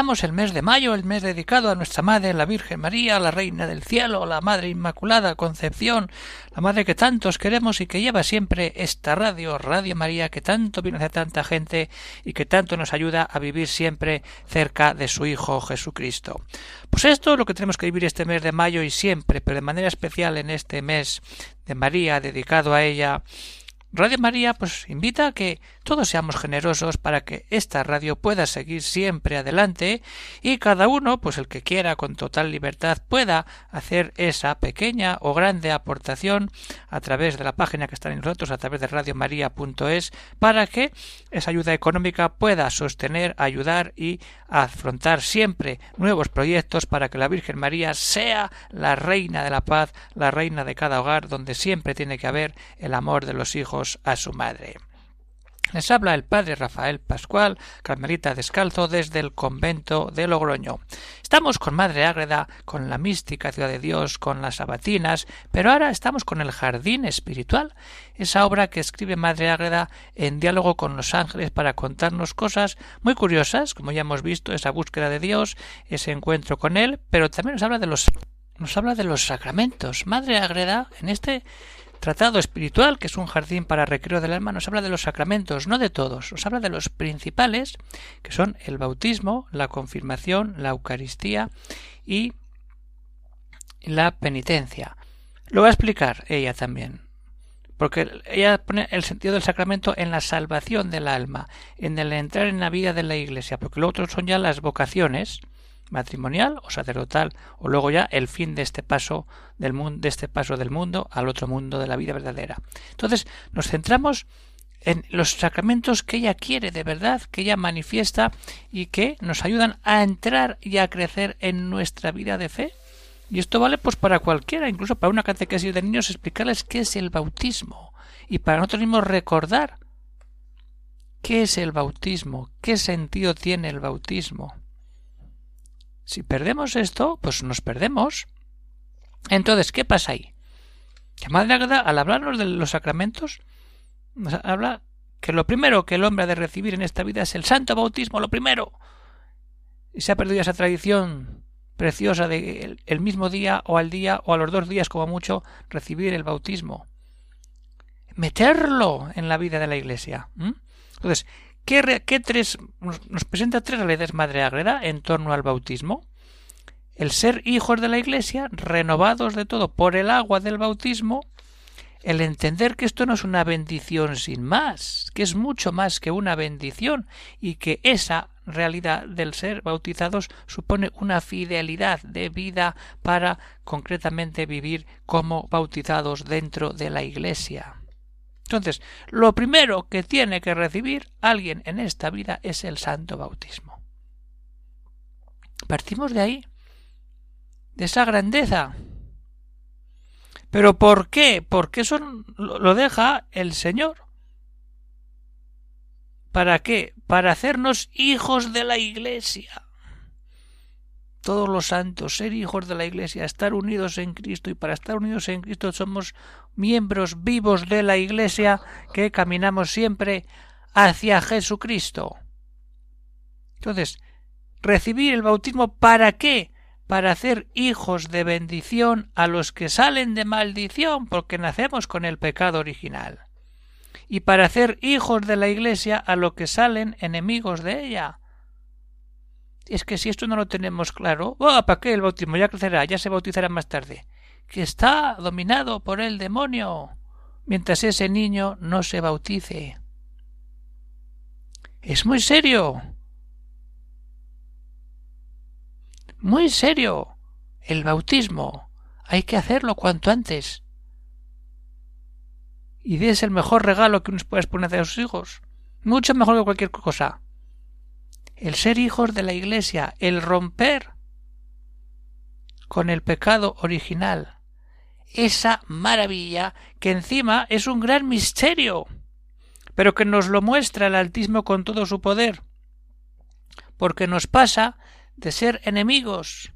El mes de mayo, el mes dedicado a nuestra Madre, la Virgen María, la Reina del Cielo, la Madre Inmaculada Concepción, la Madre que tantos queremos y que lleva siempre esta radio, Radio María, que tanto viene a tanta gente y que tanto nos ayuda a vivir siempre cerca de su Hijo Jesucristo. Pues esto es lo que tenemos que vivir este mes de mayo y siempre, pero de manera especial en este mes de María, dedicado a ella, Radio María pues invita a que todos seamos generosos para que esta radio pueda seguir siempre adelante y cada uno pues el que quiera con total libertad pueda hacer esa pequeña o grande aportación a través de la página que está en nosotros a través de radiomaria.es para que esa ayuda económica pueda sostener, ayudar y afrontar siempre nuevos proyectos para que la Virgen María sea la reina de la paz, la reina de cada hogar donde siempre tiene que haber el amor de los hijos a su madre. Les habla el padre Rafael Pascual, carmelita descalzo, desde el convento de Logroño. Estamos con Madre Ágreda, con la mística ciudad de Dios, con las sabatinas, pero ahora estamos con el jardín espiritual, esa obra que escribe Madre Ágreda en diálogo con los ángeles para contarnos cosas muy curiosas, como ya hemos visto, esa búsqueda de Dios, ese encuentro con Él, pero también nos habla de los nos habla de los sacramentos. Madre Ágreda, en este tratado espiritual, que es un jardín para recreo del alma, nos habla de los sacramentos, no de todos, nos habla de los principales, que son el bautismo, la confirmación, la Eucaristía y la penitencia. Lo va a explicar ella también, porque ella pone el sentido del sacramento en la salvación del alma, en el entrar en la vida de la Iglesia, porque lo otro son ya las vocaciones, matrimonial o sacerdotal o luego ya el fin de este paso del mundo de este paso del mundo al otro mundo de la vida verdadera. Entonces, nos centramos en los sacramentos que ella quiere de verdad, que ella manifiesta y que nos ayudan a entrar y a crecer en nuestra vida de fe. Y esto vale pues para cualquiera, incluso para una catequesis de niños explicarles qué es el bautismo y para nosotros mismos recordar qué es el bautismo, qué sentido tiene el bautismo. Si perdemos esto, pues nos perdemos. Entonces, ¿qué pasa ahí? Que Madre al hablarnos de los sacramentos, nos habla que lo primero que el hombre ha de recibir en esta vida es el santo bautismo, lo primero. Y se ha perdido esa tradición preciosa de el, mismo día o al día o a los dos días como mucho recibir el bautismo. Meterlo en la vida de la Iglesia. Entonces, ¿Qué, tres, nos presenta tres realidades Madre Agreda en torno al bautismo? El ser hijos de la Iglesia, renovados de todo por el agua del bautismo, el entender que esto no es una bendición sin más, que es mucho más que una bendición y que esa realidad del ser bautizados supone una fidelidad de vida para concretamente vivir como bautizados dentro de la Iglesia. Entonces, lo primero que tiene que recibir alguien en esta vida es el santo bautismo. Partimos de ahí, de esa grandeza. ¿Pero por qué? Porque eso lo deja el Señor. ¿Para qué? Para hacernos hijos de la Iglesia todos los santos, ser hijos de la Iglesia, estar unidos en Cristo y para estar unidos en Cristo somos miembros vivos de la Iglesia que caminamos siempre hacia Jesucristo. Entonces, recibir el bautismo ¿para qué? Para hacer hijos de bendición a los que salen de maldición porque nacemos con el pecado original. Y para hacer hijos de la Iglesia a los que salen enemigos de ella es que si esto no lo tenemos claro, oh, ¿para qué el bautismo? Ya crecerá, ya se bautizará más tarde. Que está dominado por el demonio, mientras ese niño no se bautice. Es muy serio. Muy serio. El bautismo. Hay que hacerlo cuanto antes. Y es el mejor regalo que uno puede poner a sus hijos. Mucho mejor que cualquier cosa el ser hijos de la Iglesia, el romper con el pecado original. Esa maravilla que encima es un gran misterio, pero que nos lo muestra el Altísimo con todo su poder, porque nos pasa de ser enemigos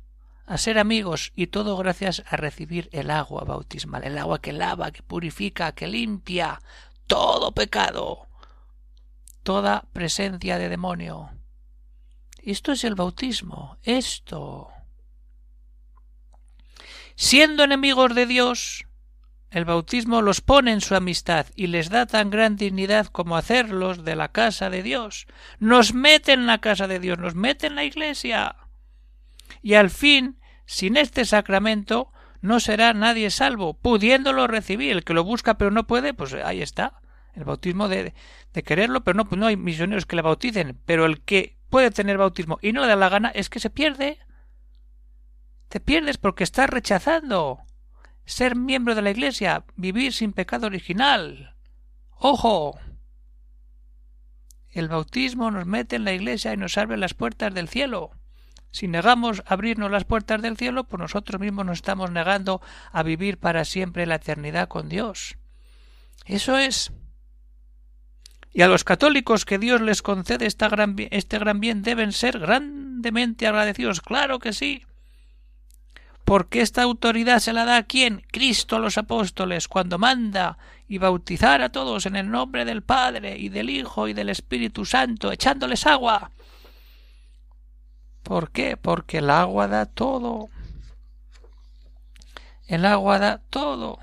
a ser amigos y todo gracias a recibir el agua bautismal, el agua que lava, que purifica, que limpia todo pecado, toda presencia de demonio. Esto es el bautismo, esto. Siendo enemigos de Dios, el bautismo los pone en su amistad y les da tan gran dignidad como hacerlos de la casa de Dios. Nos mete en la casa de Dios, nos mete en la iglesia. Y al fin, sin este sacramento, no será nadie salvo, pudiéndolo recibir. El que lo busca pero no puede, pues ahí está. El bautismo de, quererlo, pero no, pues no hay misioneros que le bauticen. Pero el que puede tener bautismo y no le da la gana, es que se pierde. Te pierdes porque estás rechazando ser miembro de la Iglesia, vivir sin pecado original. ¡Ojo! El bautismo nos mete en la Iglesia y nos abre las puertas del cielo. Si negamos abrirnos las puertas del cielo, pues nosotros mismos nos estamos negando a vivir para siempre la eternidad con Dios. Eso es y a los católicos que Dios les concede esta gran, este gran bien deben ser grandemente agradecidos. Claro que sí. Porque esta autoridad se la da a quién? Cristo a los apóstoles, cuando manda y bautizar a todos en el nombre del Padre y del Hijo y del Espíritu Santo, echándoles agua. ¿Por qué? Porque el agua da todo. El agua da todo.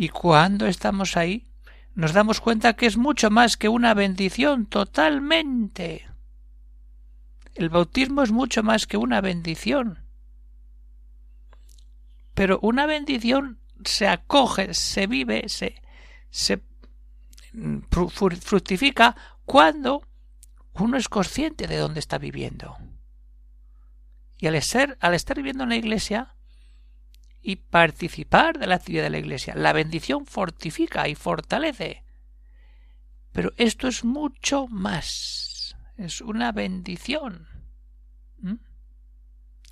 Y cuando estamos ahí, nos damos cuenta que es mucho más que una bendición totalmente. El bautismo es mucho más que una bendición. Pero una bendición se acoge, se vive, se, se fructifica cuando uno es consciente de dónde está viviendo. Y al estar, al estar viviendo en la iglesia, y participar de la actividad de la Iglesia. La bendición fortifica y fortalece. Pero esto es mucho más. Es una bendición. ¿Mm?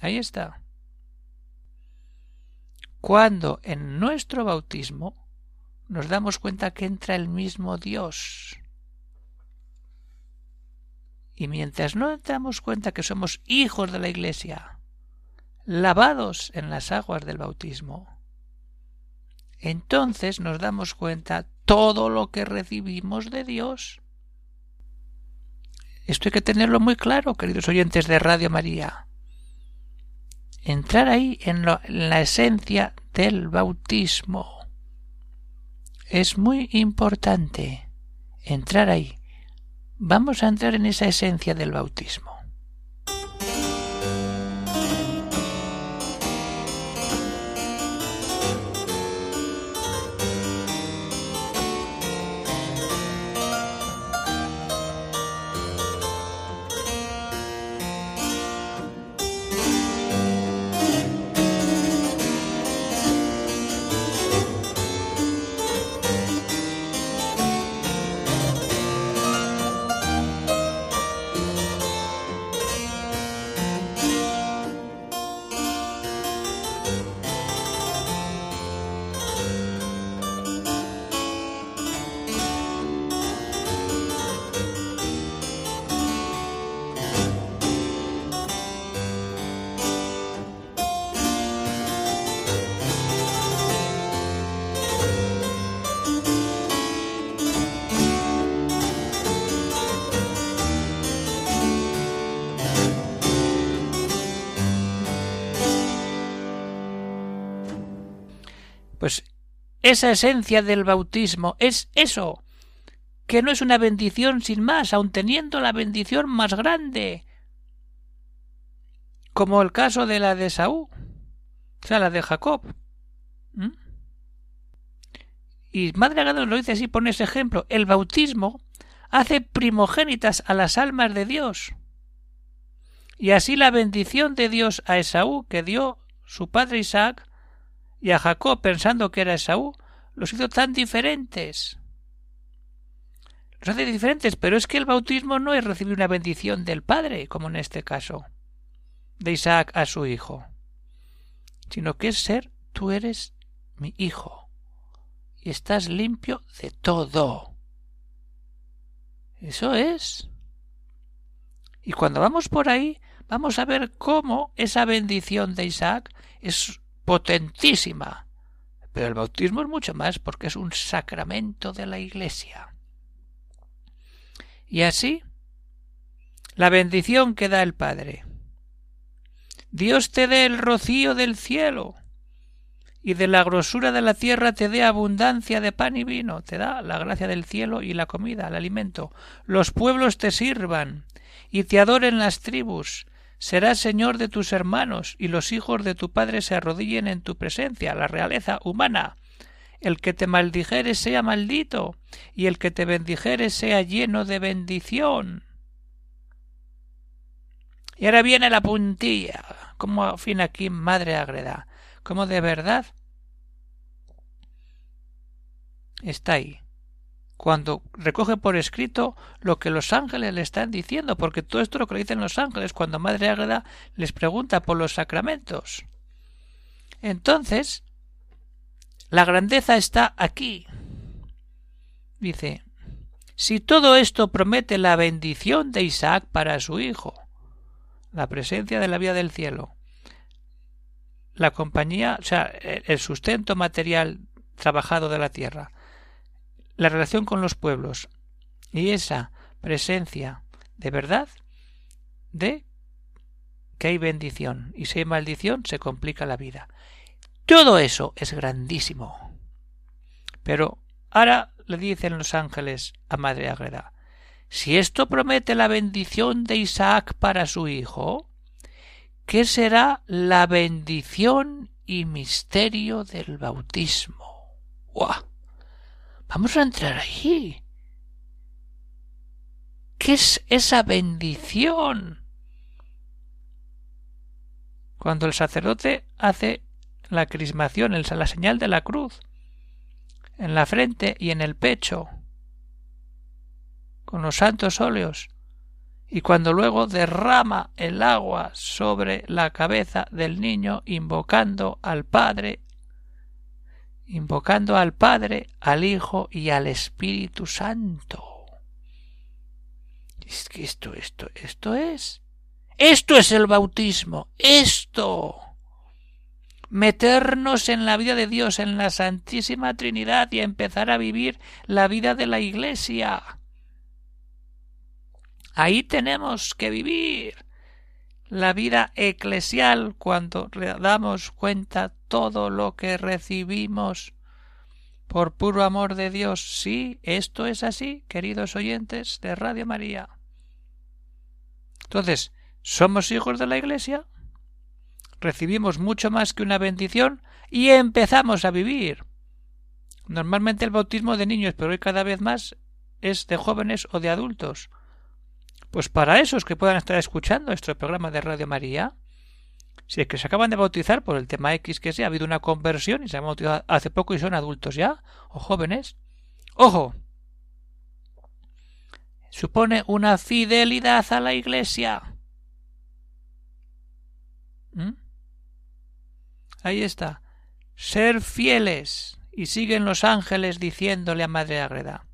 Ahí está. Cuando en nuestro bautismo nos damos cuenta que entra el mismo Dios. Y mientras no damos cuenta que somos hijos de la Iglesia, lavados en las aguas del bautismo, entonces nos damos cuenta todo lo que recibimos de Dios. Esto hay que tenerlo muy claro, queridos oyentes de Radio María. Entrar ahí en, la esencia del bautismo. Es muy importante entrar ahí. Vamos a entrar en esa esencia del bautismo. Esa esencia del bautismo es eso, que no es una bendición sin más, aun teniendo la bendición más grande, como el caso de la de Saúl, o sea, la de Jacob. Y Madre Agada lo dice así, pone ese ejemplo. El bautismo hace primogénitas a las almas de Dios. Y así la bendición de Dios a Esaú que dio su padre Isaac y a Jacob pensando que era Esaú, los hizo tan diferentes. los hace diferentes, pero es que el bautismo no es recibir una bendición del Padre, como en este caso, de Isaac a su hijo, sino que es ser tú eres mi hijo y estás limpio de todo. Eso es. Y cuando vamos por ahí, vamos a ver cómo esa bendición de Isaac es potentísima. Pero el bautismo es mucho más porque es un sacramento de la Iglesia. Y así, la bendición que da el Padre. Dios te dé el rocío del cielo y de la grosura de la tierra te dé abundancia de pan y vino, te da la gracia del cielo y la comida, el alimento. Los pueblos te sirvan y te adoren las tribus. Serás señor de tus hermanos y los hijos de tu padre se arrodillen en tu presencia, la realeza humana. El que te maldijere sea maldito y el que te bendijere sea lleno de bendición. Y ahora viene la puntilla, como fin aquí madre agreda, como de verdad está ahí cuando recoge por escrito lo que los ángeles le están diciendo, porque todo esto es lo que le dicen los ángeles cuando Madre Ágreda les pregunta por los sacramentos. Entonces, la grandeza está aquí. Dice, si todo esto promete la bendición de Isaac para su hijo, la presencia de la vida del cielo, la compañía, o sea, el sustento material trabajado de la tierra, la relación con los pueblos y esa presencia de verdad de que hay bendición y si hay maldición se complica la vida. Todo eso es grandísimo. Pero ahora le dicen los ángeles a Madre Agreda, si esto promete la bendición de Isaac para su hijo, ¿qué será la bendición y misterio del bautismo? ¡Guau! Vamos a entrar allí. ¿Qué es esa bendición? Cuando el sacerdote hace la crismación, la señal de la cruz, en la frente y en el pecho, con los santos óleos, y cuando luego derrama el agua sobre la cabeza del niño, invocando al Padre, invocando al Padre, al Hijo y al Espíritu Santo. Es que esto, esto, esto es. Esto es el bautismo. Esto. Meternos en la vida de Dios, en la Santísima Trinidad y empezar a vivir la vida de la Iglesia. Ahí tenemos que vivir la vida eclesial cuando damos cuenta todo lo que recibimos por puro amor de Dios. Sí, esto es así, queridos oyentes de Radio María. Entonces, ¿somos hijos de la Iglesia? Recibimos mucho más que una bendición y empezamos a vivir. Normalmente el bautismo de niños, pero hoy cada vez más es de jóvenes o de adultos. Pues para esos que puedan estar escuchando este programa de Radio María, si es que se acaban de bautizar por el tema X que sea, ha habido una conversión y se han bautizado hace poco y son adultos ya, o jóvenes, ojo, supone una fidelidad a la Iglesia. ¿Mm? Ahí está. Ser fieles. Y siguen los ángeles diciéndole a Madre Agreda.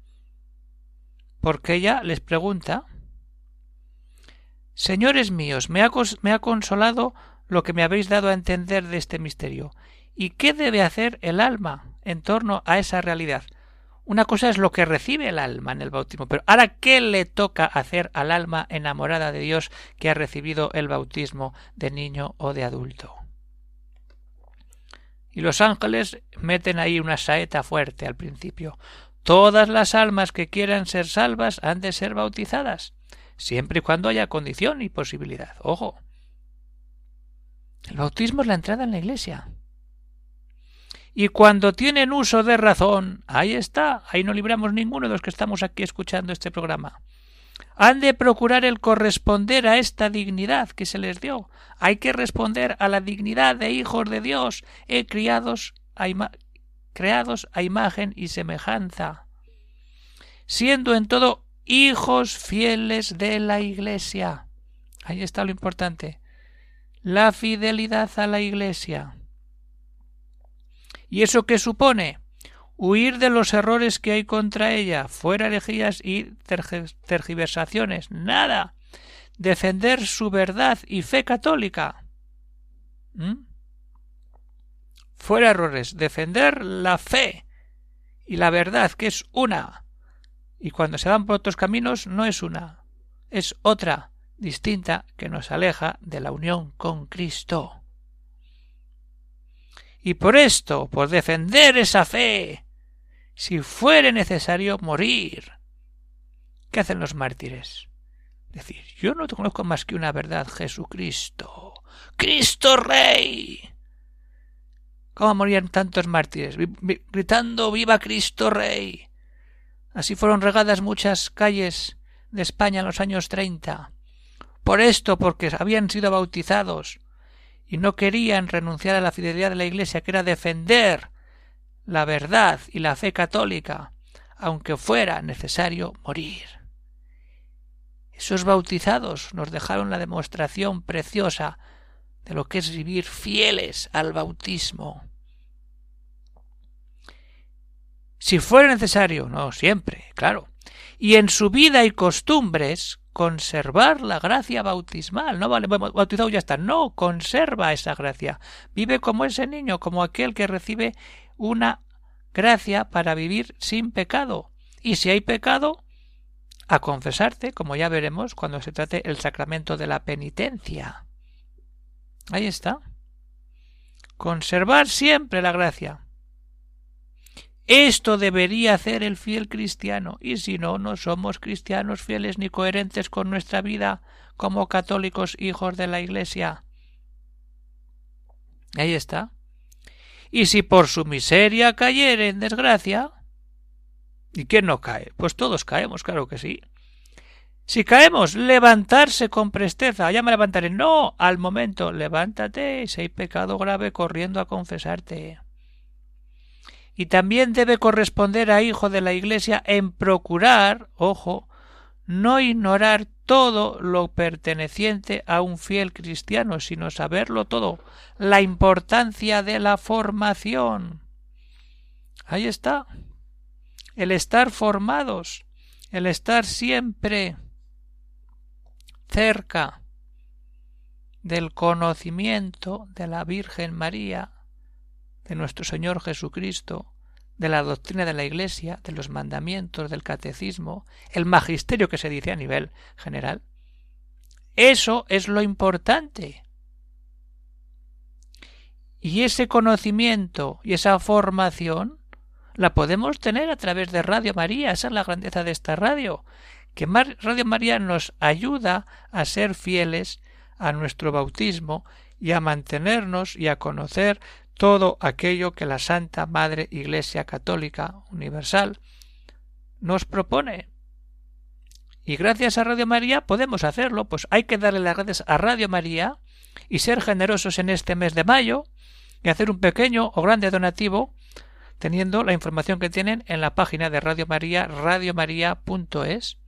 Porque ella les pregunta Señores míos, me ha, consolado lo que me habéis dado a entender de este misterio. ¿Y qué debe hacer el alma en torno a esa realidad? Una cosa es lo que recibe el alma en el bautismo, pero ahora ¿qué le toca hacer al alma enamorada de Dios que ha recibido el bautismo de niño o de adulto? Y los ángeles meten ahí una saeta fuerte al principio. Todas las almas que quieran ser salvas han de ser bautizadas siempre y cuando haya condición y posibilidad. Ojo. El bautismo es la entrada en la iglesia. Y cuando tienen uso de razón, ahí está, ahí no libramos ninguno de los que estamos aquí escuchando este programa. Han de procurar el corresponder a esta dignidad que se les dio. Hay que responder a la dignidad de hijos de Dios, he criados creados a imagen y semejanza siendo en todo hijos fieles de la Iglesia. Ahí está lo importante. La fidelidad a la Iglesia. ¿Y eso qué supone? Huir de los errores que hay contra ella, fuera herejías y tergiversaciones. Nada. Defender su verdad y fe católica. ¿Mm? Fuera errores. Defender la fe y la verdad, que es una. Y cuando se van por otros caminos, no es una, es otra, distinta, que nos aleja de la unión con Cristo. Y por esto, por defender esa fe, si fuere necesario morir. ¿Qué hacen los mártires? Decir, yo no te conozco más que una verdad, Jesucristo. Cristo Rey. ¿Cómo morían tantos mártires? Gritando Viva Cristo Rey. Así fueron regadas muchas calles de España en los años treinta. Por esto, porque habían sido bautizados y no querían renunciar a la fidelidad de la Iglesia, que era defender la verdad y la fe católica, aunque fuera necesario morir. Esos bautizados nos dejaron la demostración preciosa de lo que es vivir fieles al bautismo. Si fuera necesario, no siempre, claro, y en su vida y costumbres conservar la gracia bautismal. No vale, bautizado ya está. No, conserva esa gracia. Vive como ese niño, como aquel que recibe una gracia para vivir sin pecado. Y si hay pecado, a confesarte, como ya veremos cuando se trate el sacramento de la penitencia. Ahí está. Conservar siempre la gracia. Esto debería hacer el fiel cristiano, y si no, no somos cristianos fieles ni coherentes con nuestra vida como católicos hijos de la Iglesia. Ahí está. Y si por su miseria cayere en desgracia. ¿Y quién no cae? Pues todos caemos, claro que sí. Si caemos, levantarse con presteza. Ya me levantaré. No, al momento, levántate. Si hay pecado grave, corriendo a confesarte. Y también debe corresponder a hijo de la Iglesia en procurar, ojo, no ignorar todo lo perteneciente a un fiel cristiano, sino saberlo todo, la importancia de la formación. Ahí está. El estar formados, el estar siempre cerca del conocimiento de la Virgen María, de nuestro Señor Jesucristo, de la doctrina de la Iglesia, de los mandamientos, del catecismo, el magisterio que se dice a nivel general. Eso es lo importante. Y ese conocimiento y esa formación la podemos tener a través de Radio María. Esa es la grandeza de esta radio, que Radio María nos ayuda a ser fieles a nuestro bautismo y a mantenernos y a conocer todo aquello que la Santa Madre Iglesia Católica Universal nos propone. Y gracias a Radio María podemos hacerlo, pues hay que darle las gracias a Radio María y ser generosos en este mes de mayo y hacer un pequeño o grande donativo teniendo la información que tienen en la página de Radio María, radiomaria.es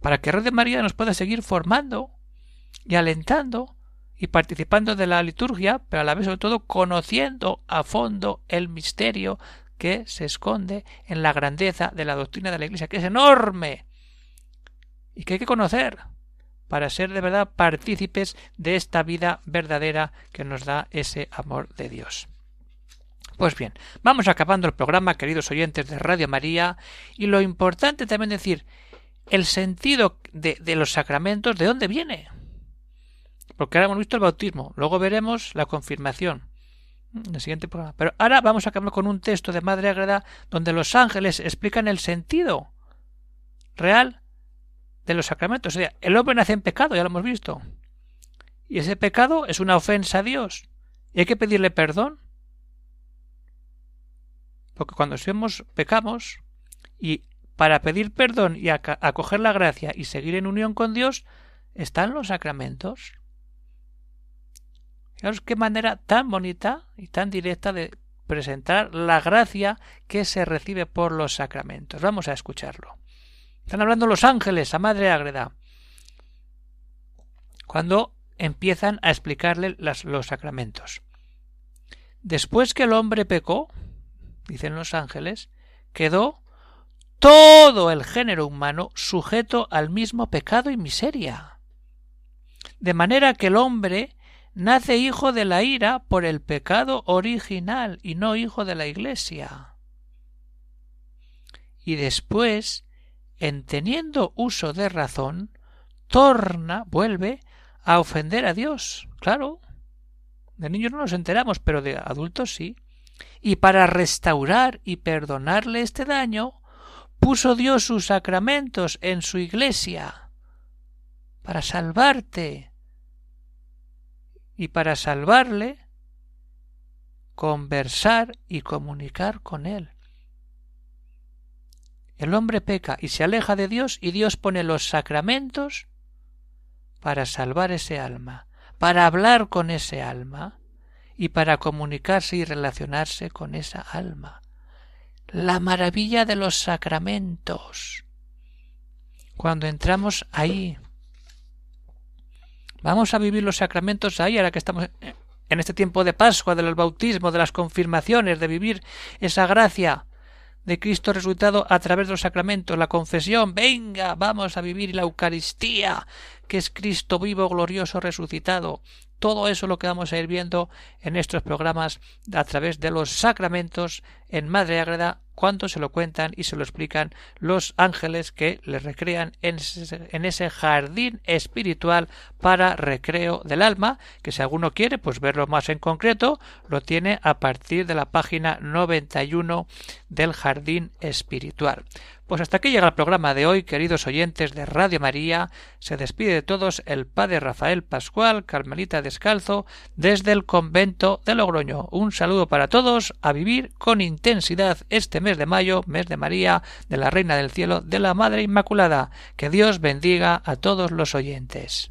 para que Radio María nos pueda seguir formando y alentando y participando de la liturgia, pero a la vez sobre todo conociendo a fondo el misterio que se esconde en la grandeza de la doctrina de la Iglesia, que es enorme y que hay que conocer para ser de verdad partícipes de esta vida verdadera que nos da ese amor de Dios. Pues bien, vamos acabando el programa, queridos oyentes de Radio María, y lo importante también decir, el sentido de, de los sacramentos, ¿de dónde viene? Porque ahora hemos visto el bautismo, luego veremos la confirmación en el siguiente programa. Pero ahora vamos a acabar con un texto de Madre Agreda donde los ángeles explican el sentido real de los sacramentos. O sea, el hombre nace en pecado, ya lo hemos visto. Y ese pecado es una ofensa a Dios. Y hay que pedirle perdón. Porque cuando somos pecamos y para pedir perdón y acoger la gracia y seguir en unión con Dios están los sacramentos. Fijaros qué manera tan bonita y tan directa de presentar la gracia que se recibe por los sacramentos. Vamos a escucharlo. Están hablando los ángeles a Madre Ágreda. Cuando empiezan a explicarle los sacramentos. Después que el hombre pecó, dicen los ángeles, quedó todo el género humano sujeto al mismo pecado y miseria. De manera que el hombre nace hijo de la ira por el pecado original y no hijo de la Iglesia. Y después, en teniendo uso de razón, torna, vuelve a ofender a Dios. Claro. De niños no nos enteramos, pero de adultos sí. Y para restaurar y perdonarle este daño, puso Dios sus sacramentos en su iglesia para salvarte. Y para salvarle, conversar y comunicar con él. El hombre peca y se aleja de Dios y Dios pone los sacramentos para salvar ese alma, para hablar con ese alma y para comunicarse y relacionarse con esa alma. La maravilla de los sacramentos. Cuando entramos ahí, vamos a vivir los sacramentos ahí, ahora que estamos en este tiempo de Pascua, del bautismo, de las confirmaciones, de vivir esa gracia de Cristo resucitado a través de los sacramentos, la confesión, venga, vamos a vivir la Eucaristía, que es Cristo vivo, glorioso, resucitado. Todo eso lo que vamos a ir viendo en estos programas a través de los sacramentos en Madre Ágreda cuánto se lo cuentan y se lo explican los ángeles que le recrean en ese, jardín espiritual para recreo del alma, que si alguno quiere pues verlo más en concreto, lo tiene a partir de la página 91 del jardín espiritual. Pues hasta aquí llega el programa de hoy, queridos oyentes de Radio María. Se despide de todos el padre Rafael Pascual, Carmelita Descalzo, desde el convento de Logroño. Un saludo para todos, a vivir con intensidad este mes de mayo, mes de María, de la Reina del Cielo, de la Madre Inmaculada. Que Dios bendiga a todos los oyentes.